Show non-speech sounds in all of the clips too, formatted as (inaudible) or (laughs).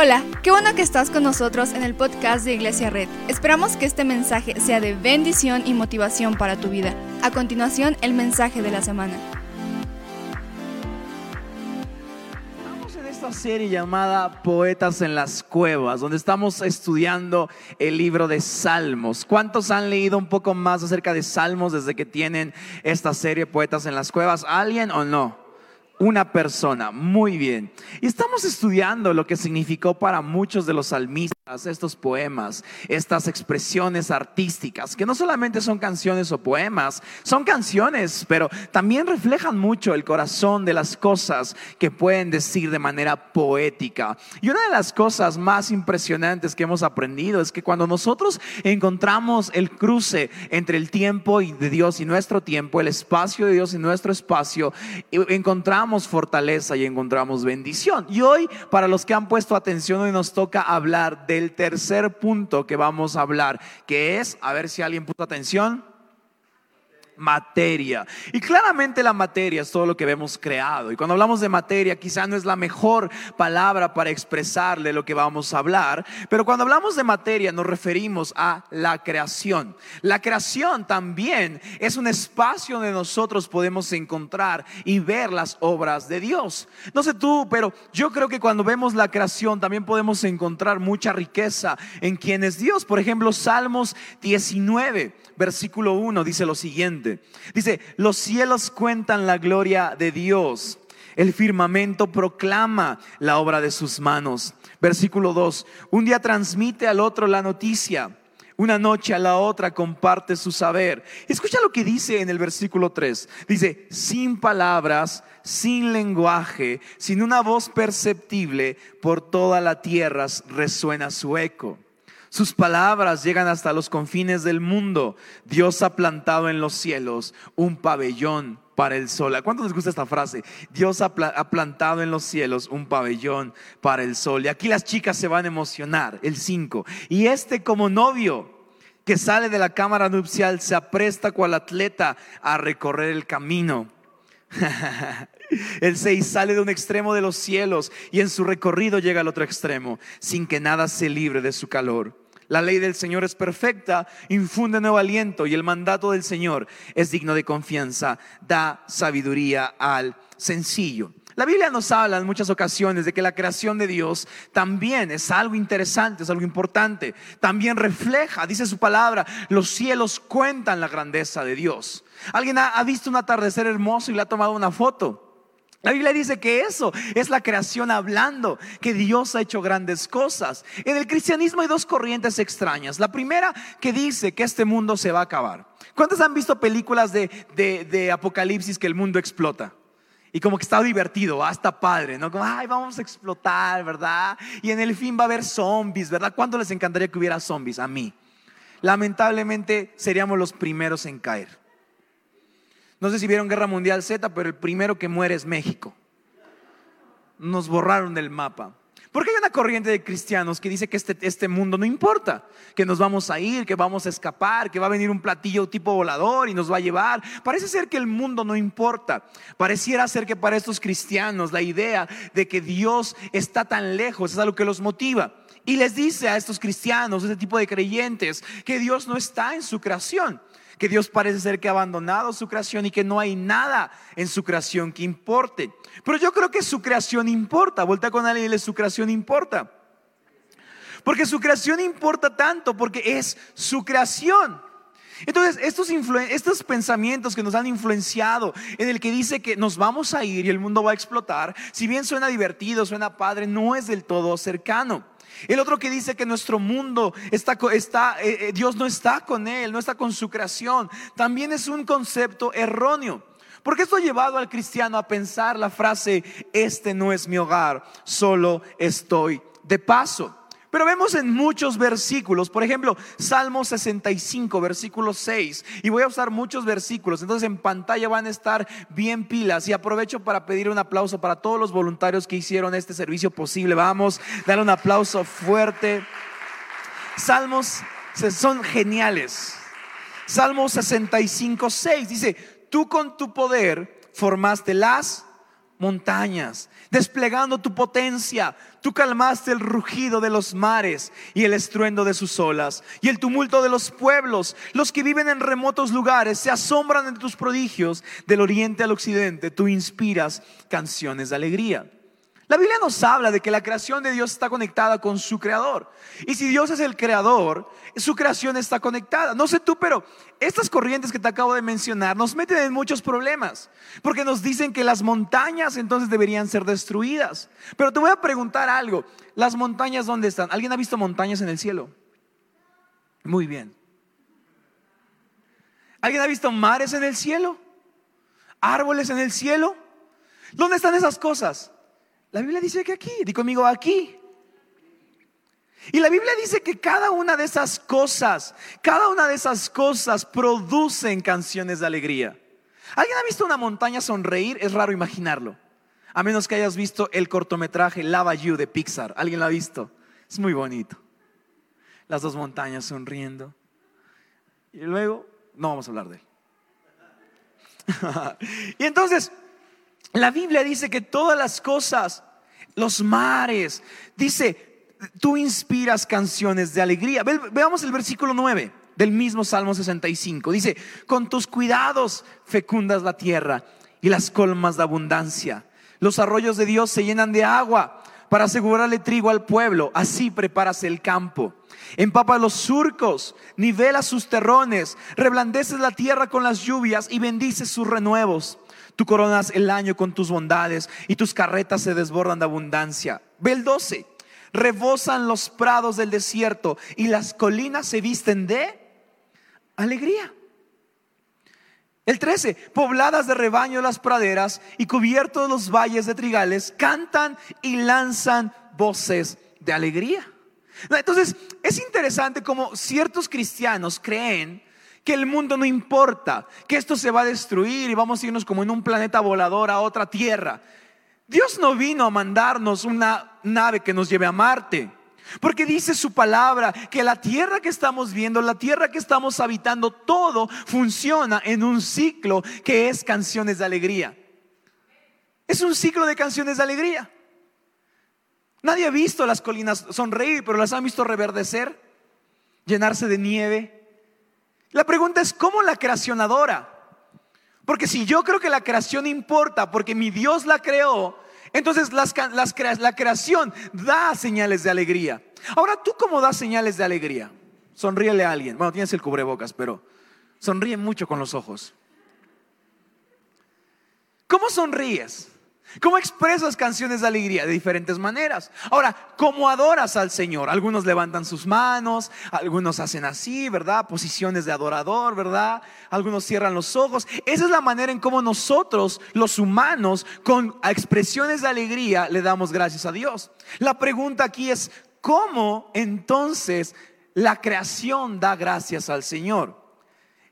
Hola, qué bueno que estás con nosotros en el podcast de Iglesia Red. Esperamos que este mensaje sea de bendición y motivación para tu vida. A continuación, el mensaje de la semana. Estamos en esta serie llamada Poetas en las Cuevas, donde estamos estudiando el libro de Salmos. ¿Cuántos han leído un poco más acerca de Salmos desde que tienen esta serie Poetas en las Cuevas? ¿Alguien o no? Una persona, muy bien. Y estamos estudiando lo que significó para muchos de los salmistas estos poemas, estas expresiones artísticas, que no solamente son canciones o poemas, son canciones, pero también reflejan mucho el corazón de las cosas que pueden decir de manera poética. Y una de las cosas más impresionantes que hemos aprendido es que cuando nosotros encontramos el cruce entre el tiempo de Dios y nuestro tiempo, el espacio de Dios y nuestro espacio, encontramos fortaleza y encontramos bendición. Y hoy, para los que han puesto atención, hoy nos toca hablar de el tercer punto que vamos a hablar, que es, a ver si alguien puso atención, materia. Y claramente la materia es todo lo que vemos creado. Y cuando hablamos de materia, quizá no es la mejor palabra para expresarle lo que vamos a hablar, pero cuando hablamos de materia nos referimos a la creación. La creación también es un espacio donde nosotros podemos encontrar y ver las obras de Dios. No sé tú, pero yo creo que cuando vemos la creación también podemos encontrar mucha riqueza en quien es Dios. Por ejemplo, Salmos 19, versículo 1 dice lo siguiente. Dice, los cielos cuentan la gloria de Dios. El firmamento proclama la obra de sus manos. Versículo 2. Un día transmite al otro la noticia. Una noche a la otra comparte su saber. Escucha lo que dice en el versículo 3. Dice, sin palabras, sin lenguaje, sin una voz perceptible, por toda la tierra resuena su eco. Sus palabras llegan hasta los confines del mundo. Dios ha plantado en los cielos un pabellón para el sol. ¿A cuánto les gusta esta frase? Dios ha, plantado en los cielos un pabellón para el sol. Y aquí las chicas se van a emocionar, el 5. Y este como novio que sale de la cámara nupcial se apresta cual atleta a recorrer el camino. (laughs) El 6 sale de un extremo de los cielos y en su recorrido llega al otro extremo, sin que nada se libre de su calor. La ley del Señor es perfecta, infunde nuevo aliento y el mandato del Señor es digno de confianza, da sabiduría al sencillo. La Biblia nos habla en muchas ocasiones de que la creación de Dios también es algo interesante, es algo importante. También refleja, dice su palabra, los cielos cuentan la grandeza de Dios. Alguien ha, visto un atardecer hermoso y le ha tomado una foto. La Biblia dice que eso es la creación hablando, que Dios ha hecho grandes cosas. En el cristianismo hay dos corrientes extrañas. La primera que dice que este mundo se va a acabar. ¿Cuántos han visto películas de, Apocalipsis que el mundo explota? Y como que está divertido, hasta padre, ¿no? Como, ay, vamos a explotar, ¿verdad? Y en el fin va a haber zombies, ¿verdad? ¿Cuánto les encantaría que hubiera zombies? A mí. Lamentablemente seríamos los primeros en caer. No sé si vieron Guerra Mundial Z, pero el primero que muere es México. Nos borraron del mapa. Porque hay una corriente de cristianos que dice que este, este, mundo no importa, que nos vamos a ir, que vamos a escapar, que va a venir un platillo tipo volador y nos va a llevar. Parece ser que el mundo no importa. Pareciera ser que para estos cristianos la idea de que Dios está tan lejos es algo que los motiva. Y les dice a estos cristianos, este tipo de creyentes, que Dios no está en su creación que Dios parece ser que ha abandonado su creación y que no hay nada en su creación que importe. Pero yo creo que su creación importa. Vuelta con alguien y dile, su creación importa. Porque su creación importa tanto, porque es su creación. Entonces, estos, estos, pensamientos que nos han influenciado, en el que dice que nos vamos a ir y el mundo va a explotar, si bien suena divertido, suena padre, no es del todo cercano. El otro que dice que nuestro mundo está, está eh, eh, Dios no está con él, no está con su creación, también es un concepto erróneo. Porque esto ha llevado al cristiano a pensar la frase, este no es mi hogar, solo estoy de paso. Pero vemos en muchos versículos, por ejemplo, Salmo 65, versículo 6, y voy a usar muchos versículos, entonces en pantalla van a estar bien pilas y aprovecho para pedir un aplauso para todos los voluntarios que hicieron este servicio posible. Vamos, dar un aplauso fuerte. Salmos son geniales. Salmo 65, 6 dice, tú con tu poder formaste las montañas, desplegando tu potencia. Tú calmaste el rugido de los mares y el estruendo de sus olas y el tumulto de los pueblos. Los que viven en remotos lugares se asombran de tus prodigios. Del oriente al occidente tú inspiras canciones de alegría. La Biblia nos habla de que la creación de Dios está conectada con su creador. Y si Dios es el creador, su creación está conectada. No sé tú, pero estas corrientes que te acabo de mencionar nos meten en muchos problemas. Porque nos dicen que las montañas entonces deberían ser destruidas. Pero te voy a preguntar algo. ¿Las montañas dónde están? ¿Alguien ha visto montañas en el cielo? Muy bien. ¿Alguien ha visto mares en el cielo? ¿Árboles en el cielo? ¿Dónde están esas cosas? La Biblia dice que aquí, di conmigo aquí. Y la Biblia dice que cada una de esas cosas, cada una de esas cosas producen canciones de alegría. ¿Alguien ha visto una montaña sonreír? Es raro imaginarlo. A menos que hayas visto el cortometraje Lava You de Pixar. ¿Alguien lo ha visto? Es muy bonito. Las dos montañas sonriendo. Y luego, no vamos a hablar de él. (laughs) y entonces, la Biblia dice que todas las cosas, los mares, dice, tú inspiras canciones de alegría. veamos el versículo 9 del mismo Salmo 65. Dice, con tus cuidados fecundas la tierra y las colmas de abundancia. Los arroyos de Dios se llenan de agua para asegurarle trigo al pueblo. Así preparas el campo. Empapa los surcos, nivela sus terrones, reblandeces la tierra con las lluvias y bendices sus renuevos. Tú coronas el año con tus bondades y tus carretas se desbordan de abundancia. Ve el 12. Rebosan los prados del desierto y las colinas se visten de alegría. El 13, pobladas de rebaño las praderas y cubiertos los valles de trigales, cantan y lanzan voces de alegría. Entonces, es interesante como ciertos cristianos creen que el mundo no importa, que esto se va a destruir y vamos a irnos como en un planeta volador a otra tierra. Dios no vino a mandarnos una nave que nos lleve a Marte. Porque dice su palabra que la tierra que estamos viendo, la tierra que estamos habitando, todo funciona en un ciclo que es canciones de alegría. Es un ciclo de canciones de alegría. Nadie ha visto las colinas sonreír, pero las han visto reverdecer, llenarse de nieve, la pregunta es, ¿cómo la creación adora? Porque si yo creo que la creación importa, porque mi Dios la creó, entonces la creación da señales de alegría. Ahora, ¿tú cómo das señales de alegría? Sonríele a alguien. Bueno, tienes el cubrebocas, pero sonríe mucho con los ojos. ¿Cómo sonríes? ¿Cómo expresas canciones de alegría? De diferentes maneras. Ahora, ¿cómo adoras al Señor? Algunos levantan sus manos, algunos hacen así, ¿verdad? Posiciones de adorador, ¿verdad? Algunos cierran los ojos. Esa es la manera en cómo nosotros, los humanos, con expresiones de alegría, le damos gracias a Dios. La pregunta aquí es, ¿cómo entonces la creación da gracias al Señor?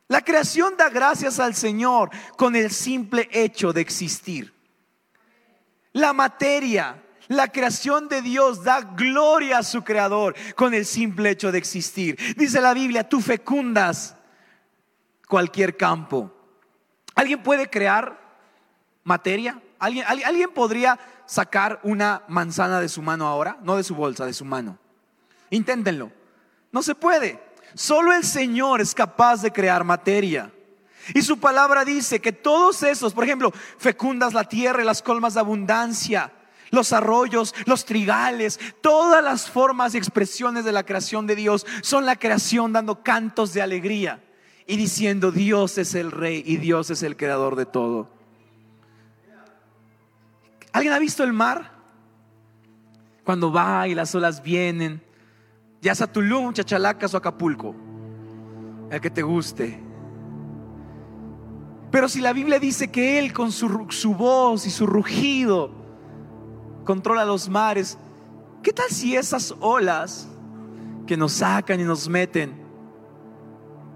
La creación da gracias al Señor con el simple hecho de existir. La materia, la creación de Dios da gloria a su creador con el simple hecho de existir. Dice la Biblia, tú fecundas cualquier campo. ¿Alguien puede crear materia? ¿Alguien, ¿Alguien podría sacar una manzana de su mano ahora? No de su bolsa, de su mano. Inténtenlo. No se puede. Solo el Señor es capaz de crear materia. Y su palabra dice que todos esos, por ejemplo, fecundas la tierra y las colmas de abundancia, los arroyos, los trigales, todas las formas y expresiones de la creación de Dios son la creación dando cantos de alegría y diciendo Dios es el rey y Dios es el creador de todo. ¿Alguien ha visto el mar? Cuando va y las olas vienen, ya sea Tulum, Chachalacas o Acapulco, el que te guste. Pero si la Biblia dice que Él con su, voz y su rugido controla los mares, ¿qué tal si esas olas que nos sacan y nos meten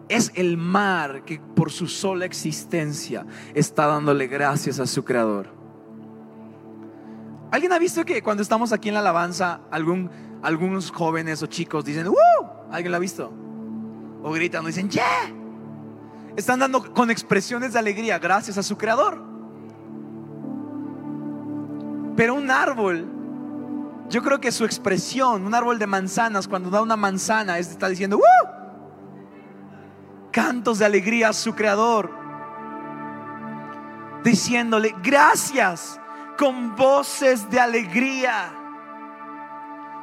es el mar que por su sola existencia está dándole gracias a su Creador? ¿Alguien ha visto que cuando estamos aquí en la alabanza, algún, algunos jóvenes o chicos dicen, ¡Uh! ¿Alguien lo ha visto? O gritan o dicen, ¡Yeah! Están dando con expresiones de alegría gracias a su creador. Pero un árbol, yo creo que su expresión, un árbol de manzanas, cuando da una manzana, está diciendo, ¡Uh! cantos de alegría a su creador, diciéndole, gracias, con voces de alegría.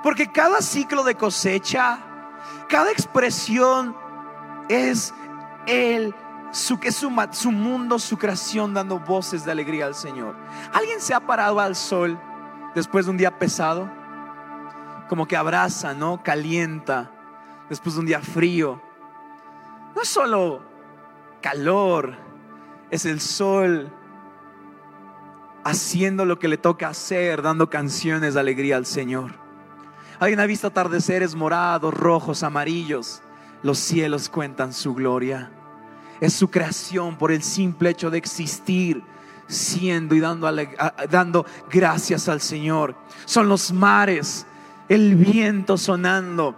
Porque cada ciclo de cosecha, cada expresión es el su, que su mundo, su creación dando voces de alegría al Señor. ¿Alguien se ha parado al sol después de un día pesado? Como que abraza, ¿no? Calienta después de un día frío. No es solo calor, es el sol haciendo lo que le toca hacer, dando canciones de alegría al Señor. Alguien ha visto atardeceres morados, rojos, amarillos. Los cielos cuentan su gloria es su creación por el simple hecho de existir, siendo y dando, dando gracias al Señor. Son los mares, el viento sonando.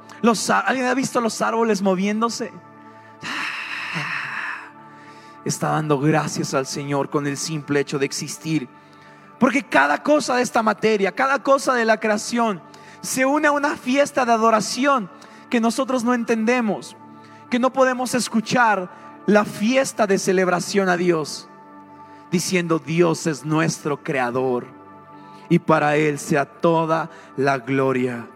¿Alguien ha visto los árboles moviéndose? Está dando gracias al Señor con el simple hecho de existir. Porque cada cosa de esta materia, cada cosa de la creación, se une a una fiesta de adoración que nosotros no entendemos, que no podemos escuchar, la fiesta de celebración a Dios, diciendo Dios es nuestro creador y para Él sea toda la gloria.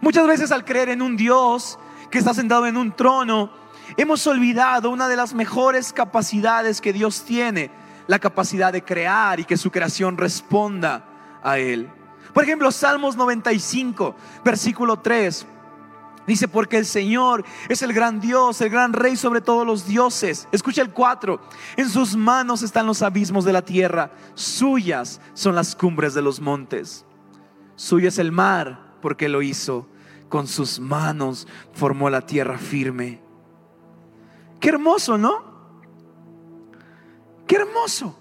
Muchas veces al creer en un Dios que está sentado en un trono, hemos olvidado una de las mejores capacidades que Dios tiene, la capacidad de crear y que su creación responda a Él. Por ejemplo, Salmos 95, versículo 3. Dice, porque el Señor es el gran Dios, el gran Rey sobre todos los dioses. Escucha el 4. En sus manos están los abismos de la tierra. Suyas son las cumbres de los montes. Suyo es el mar, porque lo hizo. Con sus manos formó la tierra firme. Qué hermoso, ¿no? Qué hermoso.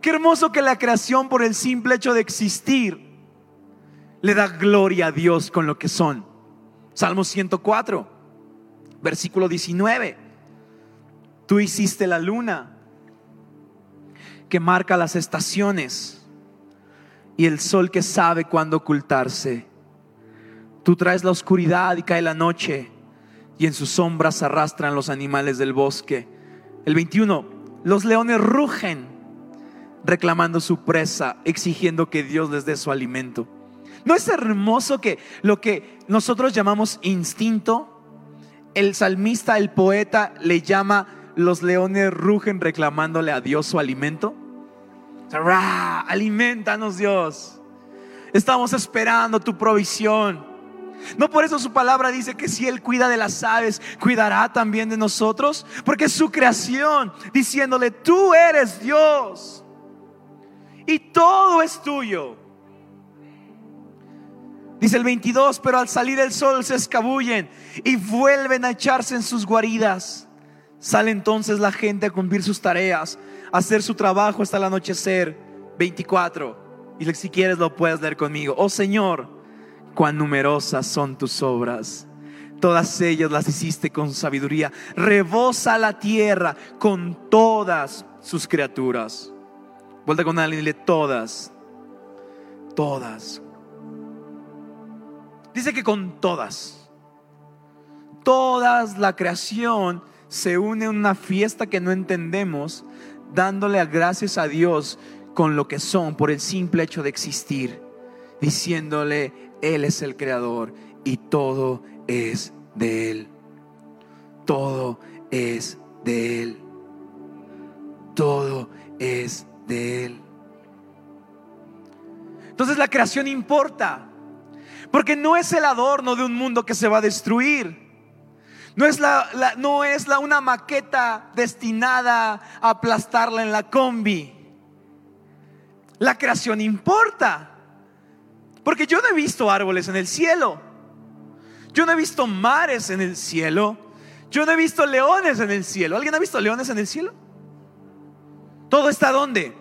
Qué hermoso que la creación por el simple hecho de existir le da gloria a Dios con lo que son. Salmo 104, versículo 19. Tú hiciste la luna que marca las estaciones y el sol que sabe cuándo ocultarse. Tú traes la oscuridad y cae la noche y en sus sombras arrastran los animales del bosque. El 21, los leones rugen reclamando su presa, exigiendo que Dios les dé su alimento. ¿No es hermoso que lo que nosotros llamamos instinto, el salmista, el poeta, le llama los leones rugen reclamándole a Dios su alimento? Alimentanos Dios. Estamos esperando tu provisión. No por eso su palabra dice que si Él cuida de las aves, cuidará también de nosotros. Porque es su creación, diciéndole, tú eres Dios. Y todo es tuyo. Dice el 22, pero al salir el sol se escabullen y vuelven a echarse en sus guaridas. Sale entonces la gente a cumplir sus tareas, a hacer su trabajo hasta el anochecer. 24. Y si quieres lo puedes leer conmigo. Oh Señor, cuán numerosas son tus obras. Todas ellas las hiciste con sabiduría. Rebosa la tierra con todas sus criaturas. Vuelta con alguien y dile todas. Todas. Dice que con todas, todas la creación se une en una fiesta que no entendemos, dándole gracias a Dios con lo que son por el simple hecho de existir, diciéndole, Él es el creador y todo es de Él. Todo es de Él. Todo es de Él. Entonces la creación importa. Porque no es el adorno de un mundo que se va a destruir. No es, la, no es la, una maqueta destinada a aplastarla en la combi. La creación importa. Porque yo no he visto árboles en el cielo. Yo no he visto mares en el cielo. Yo no he visto leones en el cielo. ¿Alguien ha visto leones en el cielo? ¿Todo está dónde?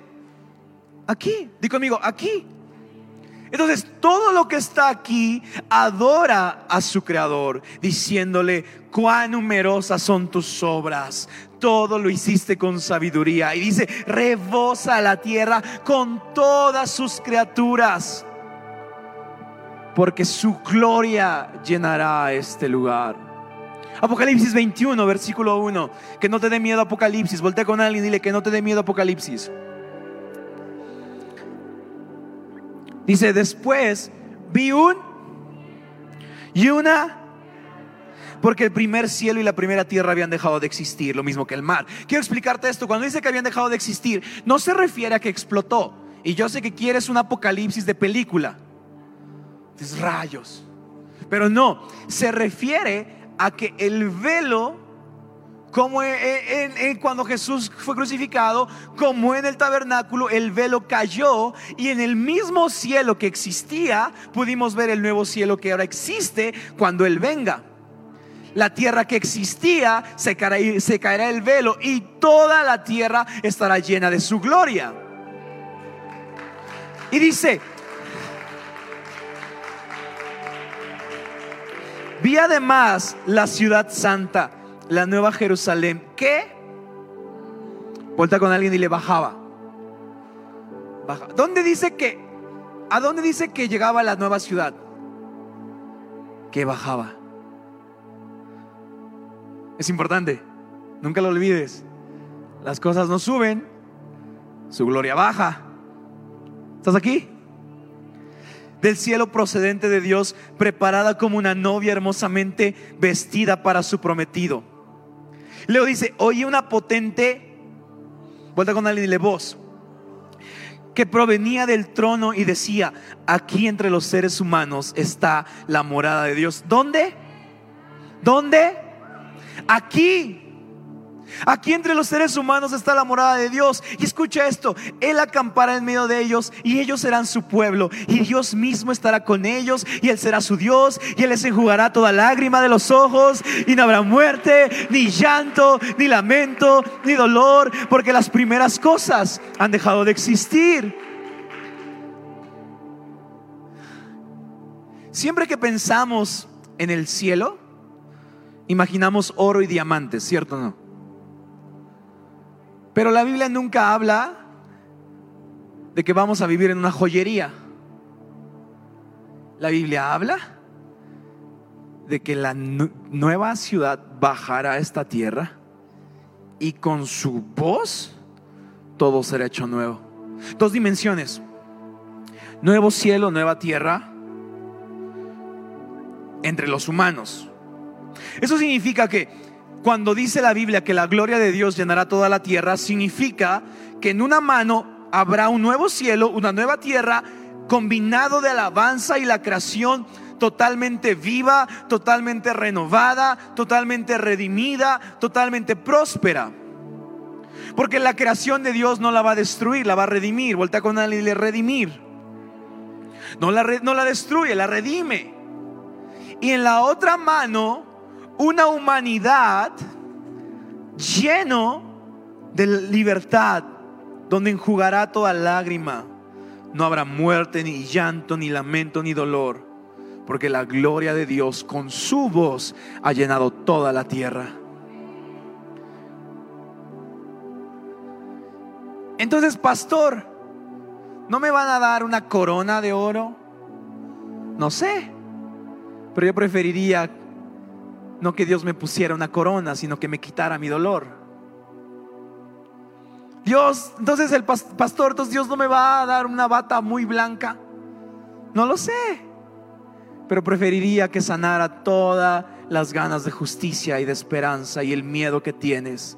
Aquí. Di conmigo, aquí. Entonces, todo lo que está aquí adora a su creador, diciéndole, cuán numerosas son tus obras. todo lo hiciste con sabiduría. Y dice, rebosa la tierra con todas sus criaturas, porque su gloria llenará este lugar. Apocalipsis 21, versículo 1. Que no te dé miedo Apocalipsis. Voltea con alguien y dile que no te dé miedo Apocalipsis. Dice, después vi un y una porque el primer cielo y la primera tierra habían dejado de existir, lo mismo que el mar. Quiero explicarte esto, cuando dice que habían dejado de existir, no se refiere a que explotó. Y yo sé que quieres un apocalipsis de película. Dices rayos. Pero no, se refiere a que el velo como en, cuando Jesús fue crucificado, como en el tabernáculo, el velo cayó y en el mismo cielo que existía, pudimos ver el nuevo cielo que ahora existe cuando Él venga. La tierra que existía se caerá el velo y toda la tierra estará llena de su gloria. Y dice, vi además la ciudad santa la nueva Jerusalén, ¿qué? Vuelta con alguien y le bajaba. Baja. ¿Dónde dice que? ¿A dónde dice que llegaba la nueva ciudad? Que bajaba. Es importante, nunca lo olvides. Las cosas no suben, su gloria baja. ¿Estás aquí? Del cielo procedente de Dios, preparada como una novia hermosamente vestida para su prometido. Leo dice, oí una potente, vuelta con alguien y le voz, que provenía del trono y decía, aquí entre los seres humanos está la morada de Dios. ¿Dónde? ¿Dónde? Aquí. Aquí entre los seres humanos está la morada de Dios. Y escucha esto, Él acampará en medio de ellos y ellos serán su pueblo. Y Dios mismo estará con ellos y Él será su Dios. Y Él les enjugará toda lágrima de los ojos. Y no habrá muerte, ni llanto, ni lamento, ni dolor. Porque las primeras cosas han dejado de existir. Siempre que pensamos en el cielo, imaginamos oro y diamantes, ¿cierto o no? Pero la Biblia nunca habla de que vamos a vivir en una joyería. La Biblia habla de que la nueva ciudad bajará a esta tierra y con su voz todo será hecho nuevo. Dos dimensiones. Nuevo cielo, nueva tierra entre los humanos. Eso significa que cuando dice la Biblia que la gloria de Dios llenará toda la tierra, significa que en una mano habrá un nuevo cielo, una nueva tierra, combinado de alabanza y la creación totalmente viva, totalmente renovada, totalmente redimida, totalmente próspera. Porque la creación de Dios no la va a destruir, la va a redimir. Voltea con alguien y le redimir. No la, no la destruye, la redime. Y en la otra mano una humanidad lleno de libertad, donde enjugará toda lágrima. No habrá muerte, ni llanto, ni lamento, ni dolor, porque la gloria de Dios con su voz ha llenado toda la tierra. Entonces, pastor, ¿no me van a dar una corona de oro? No sé, pero yo preferiría no que Dios me pusiera una corona, sino que me quitara mi dolor. Dios, entonces el pastor, entonces Dios no me va a dar una bata muy blanca. No lo sé. Pero preferiría que sanara todas las ganas de justicia y de esperanza y el miedo que tienes.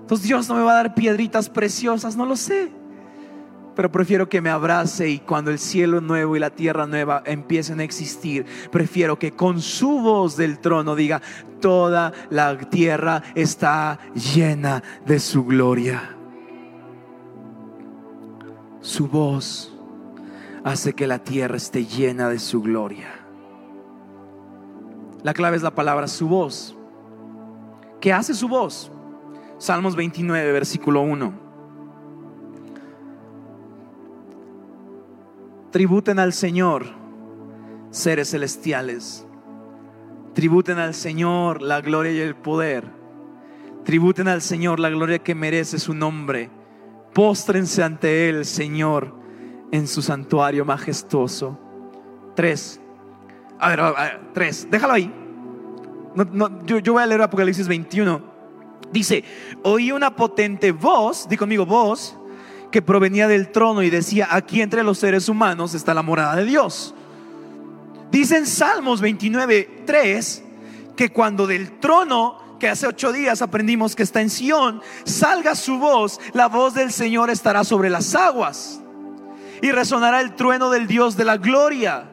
Entonces Dios no me va a dar piedritas preciosas, no lo sé pero prefiero que me abrace y cuando el cielo nuevo y la tierra nueva empiecen a existir, prefiero que con su voz del trono diga, toda la tierra está llena de su gloria. Su voz hace que la tierra esté llena de su gloria. La clave es la palabra su voz. ¿Qué hace su voz? Salmos 29, versículo 1. Tributen al Señor, seres celestiales. Tributen al Señor la gloria y el poder. Tributen al Señor la gloria que merece su nombre. Póstrense ante Él, Señor, en su santuario majestuoso. Tres. A ver, tres. Déjalo ahí. yo, yo voy a leer Apocalipsis 21. Dice, oí una potente voz, di conmigo voz, que provenía del trono y decía, aquí entre los seres humanos está la morada de Dios. Dice en Salmos 29, 3, que cuando del trono que hace ocho días aprendimos que está en Sión, salga su voz, la voz del Señor estará sobre las aguas y resonará el trueno del Dios de la gloria.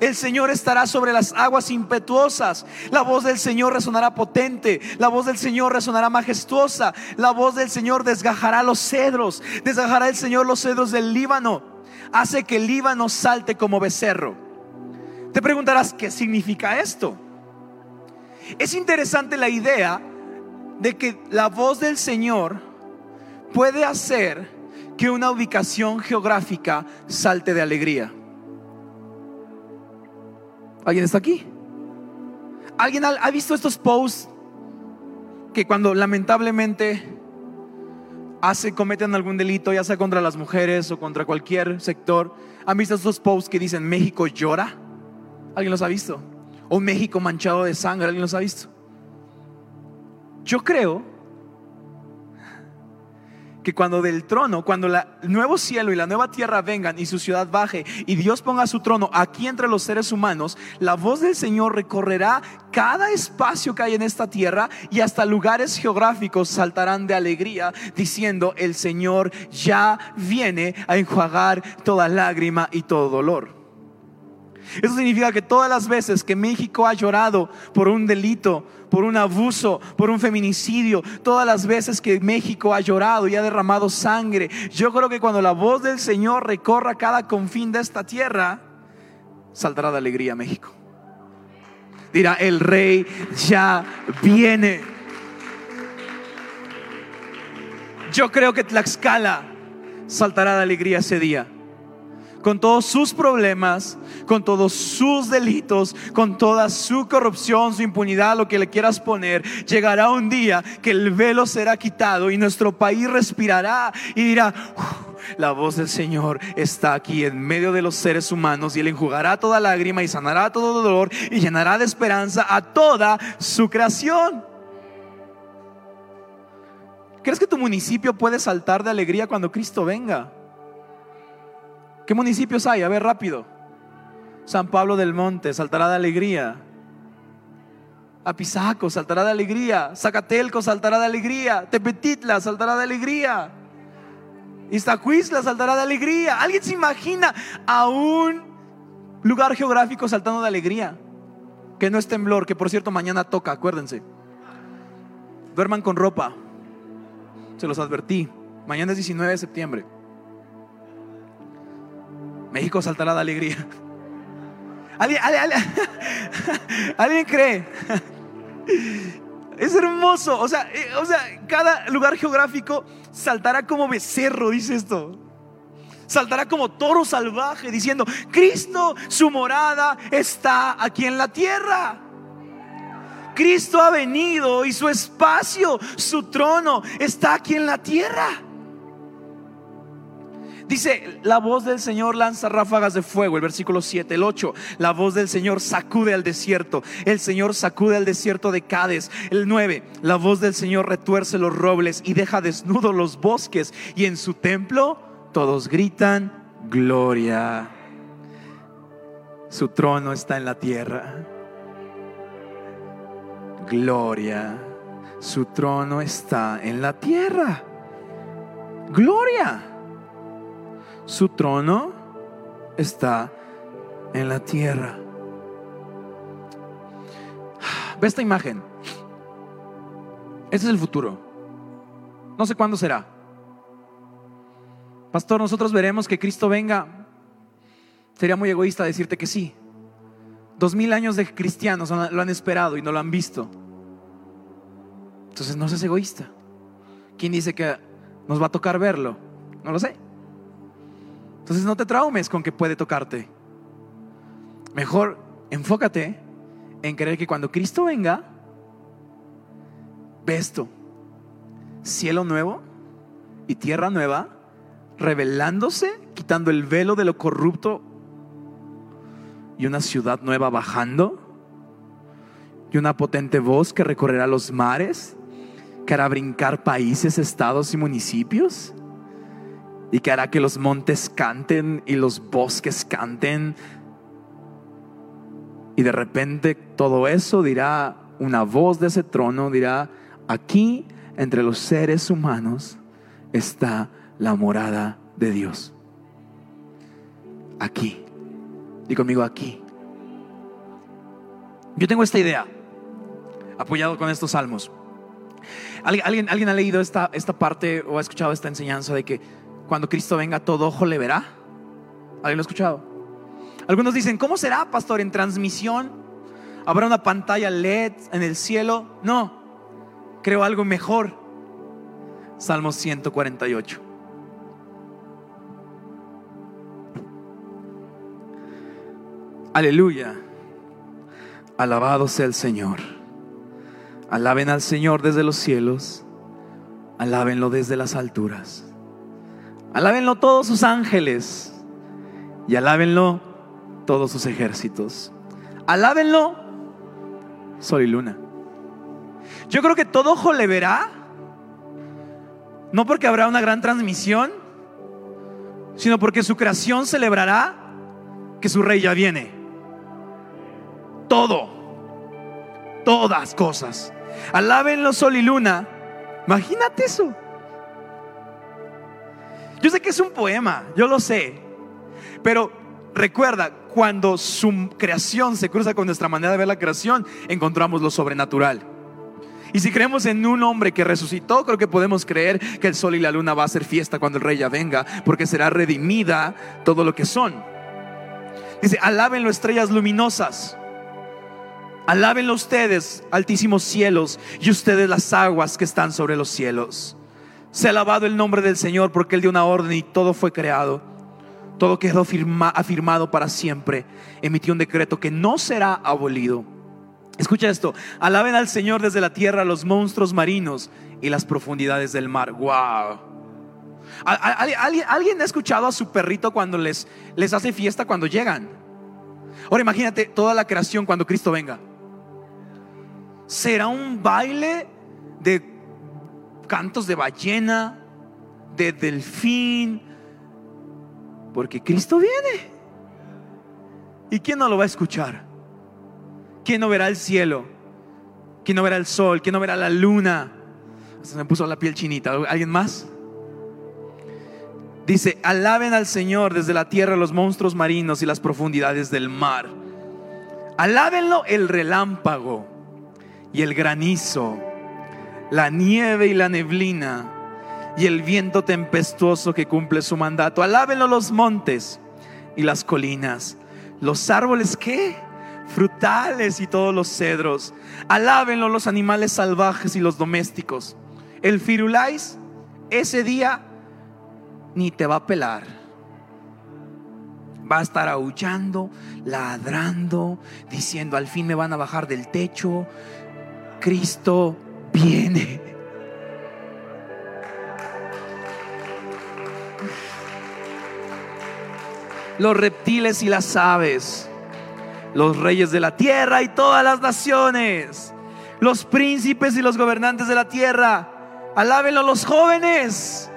El Señor estará sobre las aguas impetuosas. La voz del Señor resonará potente. La voz del Señor resonará majestuosa. La voz del Señor desgajará los cedros. Desgajará el Señor los cedros del Líbano. Hace que el Líbano salte como becerro. Te preguntarás, ¿qué significa esto? Es interesante la idea de que la voz del Señor puede hacer que una ubicación geográfica salte de alegría. ¿Alguien está aquí? ¿Alguien ha, visto estos posts que cuando lamentablemente hace, cometen algún delito, ya sea contra las mujeres o contra cualquier sector, han visto estos posts que dicen México llora? ¿Alguien los ha visto? O México manchado de sangre, ¿alguien los ha visto? Yo creo que cuando del trono, cuando el nuevo cielo y la nueva tierra vengan y su ciudad baje y Dios ponga su trono aquí entre los seres humanos, la voz del Señor recorrerá cada espacio que hay en esta tierra y hasta lugares geográficos saltarán de alegría diciendo, el Señor ya viene a enjuagar toda lágrima y todo dolor. Eso significa que todas las veces que México ha llorado por un delito, por un abuso, por un feminicidio, todas las veces que México ha llorado y ha derramado sangre, yo creo que cuando la voz del Señor recorra cada confín de esta tierra, saltará de alegría México. Dirá, el rey ya viene. Yo creo que Tlaxcala saltará de alegría ese día con todos sus problemas, con todos sus delitos, con toda su corrupción, su impunidad, lo que le quieras poner, llegará un día que el velo será quitado y nuestro país respirará y dirá, la voz del Señor está aquí en medio de los seres humanos y Él enjugará toda lágrima y sanará todo dolor y llenará de esperanza a toda su creación. ¿Crees que tu municipio puede saltar de alegría cuando Cristo venga? ¿Qué municipios hay? A ver, rápido. San Pablo del Monte saltará de alegría. Apizaco saltará de alegría. Zacatelco saltará de alegría. Tepetitla saltará de alegría. Iztacuizla saltará de alegría. ¿Alguien se imagina a un lugar geográfico saltando de alegría? Que no es temblor, que por cierto mañana toca, acuérdense. Duerman con ropa. Se los advertí. Mañana es 19 de septiembre. México saltará de alegría. (laughs) ¿Alguien, cree? Es hermoso. O sea, eh, o sea, cada lugar geográfico saltará como becerro, dice esto. Saltará como toro salvaje, diciendo, Cristo, su morada está aquí en la tierra. Cristo ha venido y su espacio, su trono está aquí en la tierra. Dice, la voz del Señor lanza ráfagas de fuego, el versículo 7, el 8, la voz del Señor sacude al desierto, el Señor sacude al desierto de Cades, el 9, la voz del Señor retuerce los robles y deja desnudos los bosques y en su templo todos gritan, gloria. Su trono está en la tierra. Gloria. Su trono está en la tierra. Gloria su trono está en la tierra. Ve esta imagen. Este es el futuro. No sé cuándo será. Pastor, nosotros veremos que Cristo venga. Sería muy egoísta decirte que sí. Dos mil años de cristianos lo han esperado y no lo han visto. Entonces no seas egoísta. ¿Quién dice que nos va a tocar verlo? No lo sé. Entonces no te traumes con que puede tocarte. Mejor enfócate en creer que cuando Cristo venga, ve esto. cielo nuevo y tierra nueva, revelándose, quitando el velo de lo corrupto y una ciudad nueva bajando y una potente voz que recorrerá los mares, que hará brincar países, estados y municipios y que hará que los montes canten y los bosques canten. Y de repente todo eso dirá una voz de ese trono, dirá, aquí entre los seres humanos está la morada de Dios. Aquí. Y conmigo aquí. Yo tengo esta idea, apoyado con estos salmos. ¿Alguien, alguien, ha leído esta, esta parte o ha escuchado esta enseñanza de que cuando Cristo venga todo ojo le verá? ¿Alguien lo ha escuchado? Algunos dicen, ¿cómo será, pastor, en transmisión? ¿Habrá una pantalla LED en el cielo? No, creo algo mejor. Salmo 148. Aleluya. Alabado sea el Señor. Alaben al Señor desde los cielos. Alábenlo desde las alturas. Alábenlo todos sus ángeles. Y alábenlo todos sus ejércitos. Alábenlo sol y luna. Yo creo que todo ojo le verá. No porque habrá una gran transmisión, sino porque su creación celebrará que su rey ya viene todo, todas cosas. Alábenlo sol y luna. Imagínate eso. Yo sé que es un poema, yo lo sé. Pero recuerda, cuando su creación se cruza con nuestra manera de ver la creación, encontramos lo sobrenatural. Y si creemos en un hombre que resucitó, creo que podemos creer que el sol y la luna va a ser fiesta cuando el rey ya venga, porque será redimida todo lo que son. Dice, alábenlo estrellas luminosas. Alábenlo ustedes, altísimos cielos, y ustedes las aguas que están sobre los cielos. Se ha alabado el nombre del Señor porque Él dio una orden y todo fue creado. Todo quedó afirmado para siempre. Emitió un decreto que no será abolido. Escucha esto. Alaben al Señor desde la tierra los monstruos marinos y las profundidades del mar. Wow. ¿Alguien, ha escuchado a su perrito cuando les, les hace fiesta cuando llegan? Ahora imagínate toda la creación cuando Cristo venga será un baile de cantos de ballena, de delfín, porque Cristo viene. ¿Y quién no lo va a escuchar? ¿Quién no verá el cielo? ¿Quién no verá el sol? ¿Quién no verá la luna? Se me puso la piel chinita. ¿Alguien más? Dice, alaben al Señor desde la tierra los monstruos marinos y las profundidades del mar. Alábenlo el relámpago y el granizo, la nieve y la neblina y el viento tempestuoso que cumple su mandato. Alábenlo los montes y las colinas, los árboles que frutales y todos los cedros. Alábenlo los animales salvajes y los domésticos. El firulais ese día ni te va a pelar. Va a estar aullando, ladrando, diciendo, al fin me van a bajar del techo, Cristo viene. Los reptiles y las aves, los reyes de la tierra y todas las naciones, los príncipes y los gobernantes de la tierra, alábenlo los jóvenes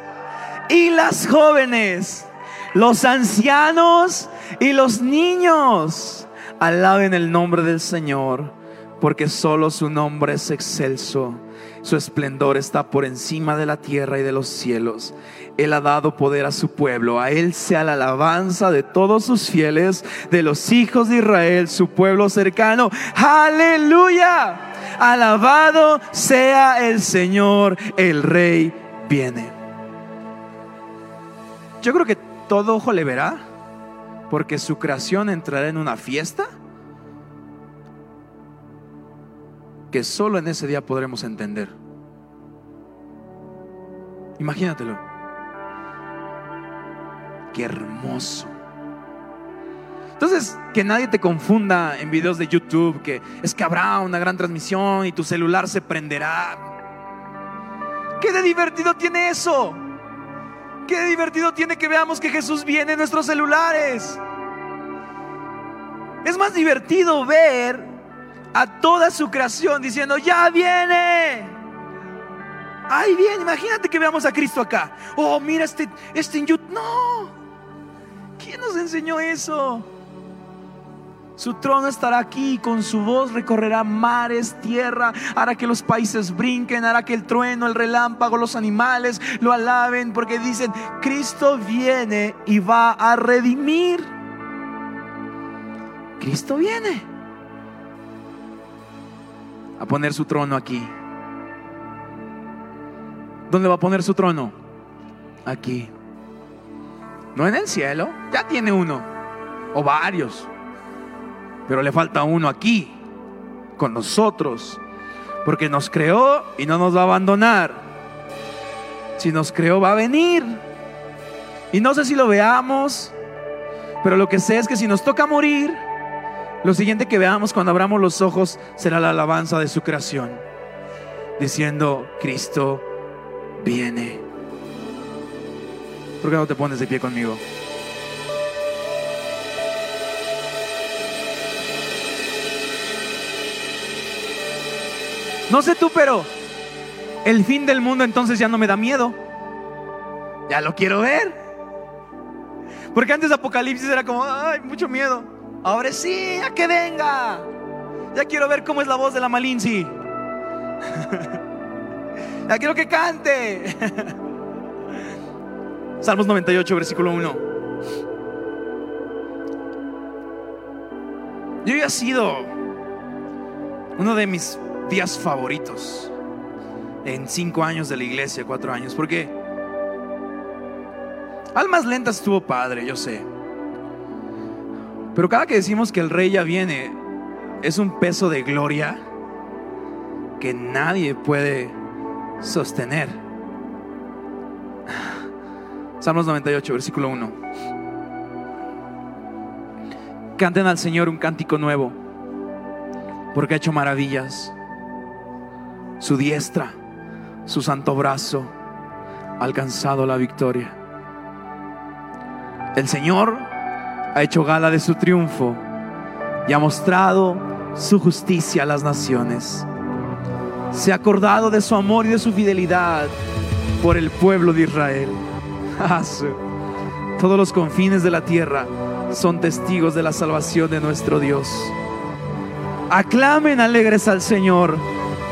y las jóvenes, los ancianos y los niños. Alaben el nombre del Señor porque solo su nombre es excelso. Su esplendor está por encima de la tierra y de los cielos. Él ha dado poder a su pueblo. A Él sea la alabanza de todos sus fieles, de los hijos de Israel, su pueblo cercano. Aleluya. Alabado sea el Señor. El Rey viene. Yo creo que todo ojo le verá, porque su creación entrará en una fiesta que solo en ese día podremos entender. Imagínatelo. Qué hermoso. Entonces, que nadie te confunda en videos de YouTube que es que habrá una gran transmisión y tu celular se prenderá. ¿Qué de divertido tiene eso? ¿Qué de divertido tiene que veamos que Jesús viene en nuestros celulares? Es más divertido ver a toda su creación diciendo, ya viene. Ay, bien, imagínate que veamos a Cristo acá. Oh, mira este, este YouTube. No. ¿Quién nos enseñó eso? Su trono estará aquí, con su voz recorrerá mares, tierra, hará que los países brinquen, hará que el trueno, el relámpago, los animales lo alaben, porque dicen, Cristo viene y va a redimir. Cristo viene a poner su trono aquí. ¿Dónde va a poner su trono? Aquí. No en el cielo, ya tiene uno o varios. Pero le falta uno aquí, con nosotros, porque nos creó y no nos va a abandonar. Si nos creó, va a venir. Y no sé si lo veamos, pero lo que sé es que si nos toca morir, lo siguiente que veamos cuando abramos los ojos será la alabanza de su creación, diciendo, Cristo viene. ¿Por qué no te pones de pie conmigo? No sé tú, pero el fin del mundo entonces ya no me da miedo. Ya lo quiero ver. Porque antes Apocalipsis era como, ay, mucho miedo. Ahora sí, a que venga. Ya quiero ver cómo es la voz de la Malinzi. (laughs) ya quiero que cante. (laughs) Salmos 98, versículo 1. Yo he sido uno de mis días favoritos en cinco años de la iglesia, cuatro años, porque almas lentas estuvo padre, yo sé. Pero cada que decimos que el rey ya viene, es un peso de gloria que nadie puede sostener. Salmos 98, versículo 1. Canten al Señor un cántico nuevo, porque ha hecho maravillas su diestra, su santo brazo, ha alcanzado la victoria. El Señor ha hecho gala de su triunfo y ha mostrado su justicia a las naciones. Se ha acordado de su amor y de su fidelidad por el pueblo de Israel. (laughs) Todos los confines de la tierra son testigos de la salvación de nuestro Dios. Aclamen alegres al Señor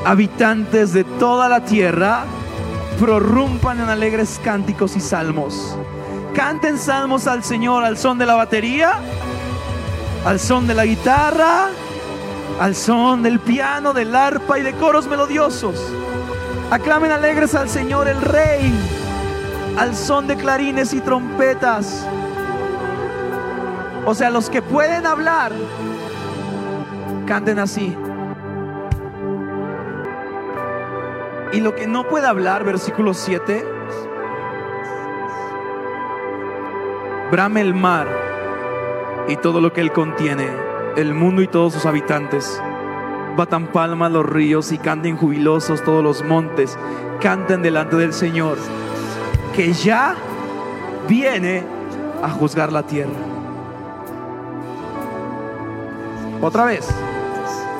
habitantes de toda la tierra, prorrumpan en alegres cánticos y salmos. Canten salmos al Señor al son de la batería, al son de la guitarra, al son del piano, del arpa y de coros melodiosos. Aclamen alegres al Señor el Rey, al son de clarines y trompetas. O sea, los que pueden hablar, canten así. Y lo que no puede hablar, versículo 7, brame el mar y todo lo que él contiene, el mundo y todos sus habitantes. Batan palmas los ríos y canten jubilosos todos los montes, canten delante del Señor, que ya viene a juzgar la tierra. Otra vez,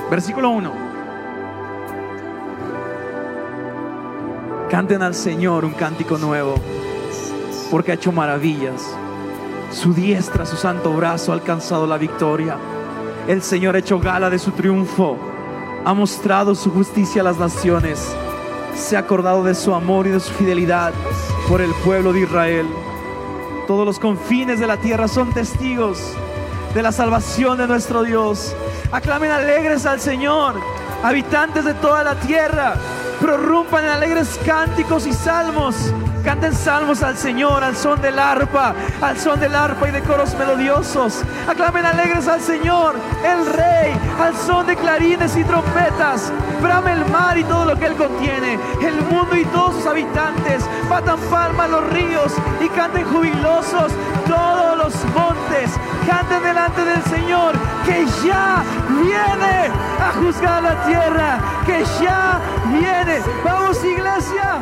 versículo 1. Canten al Señor un cántico nuevo, porque ha hecho maravillas. Su diestra, su santo brazo ha alcanzado la victoria. El Señor ha hecho gala de su triunfo, ha mostrado su justicia a las naciones, se ha acordado de su amor y de su fidelidad por el pueblo de Israel. Todos los confines de la tierra son testigos de la salvación de nuestro Dios. Aclamen alegres al Señor, habitantes de toda la tierra prorrumpan en alegres cánticos y salmos. Canten salmos al Señor, al son del arpa, al son del arpa y de coros melodiosos. Aclamen alegres al Señor, el Rey, al son de clarines y trompetas. Brame el mar y todo lo que él contiene, el mundo y todos sus habitantes. Batan palmas los ríos y canten jubilosos todos los montes. Canten delante del Señor, que ya viene a juzgar la tierra, que ya viene. Vamos iglesia.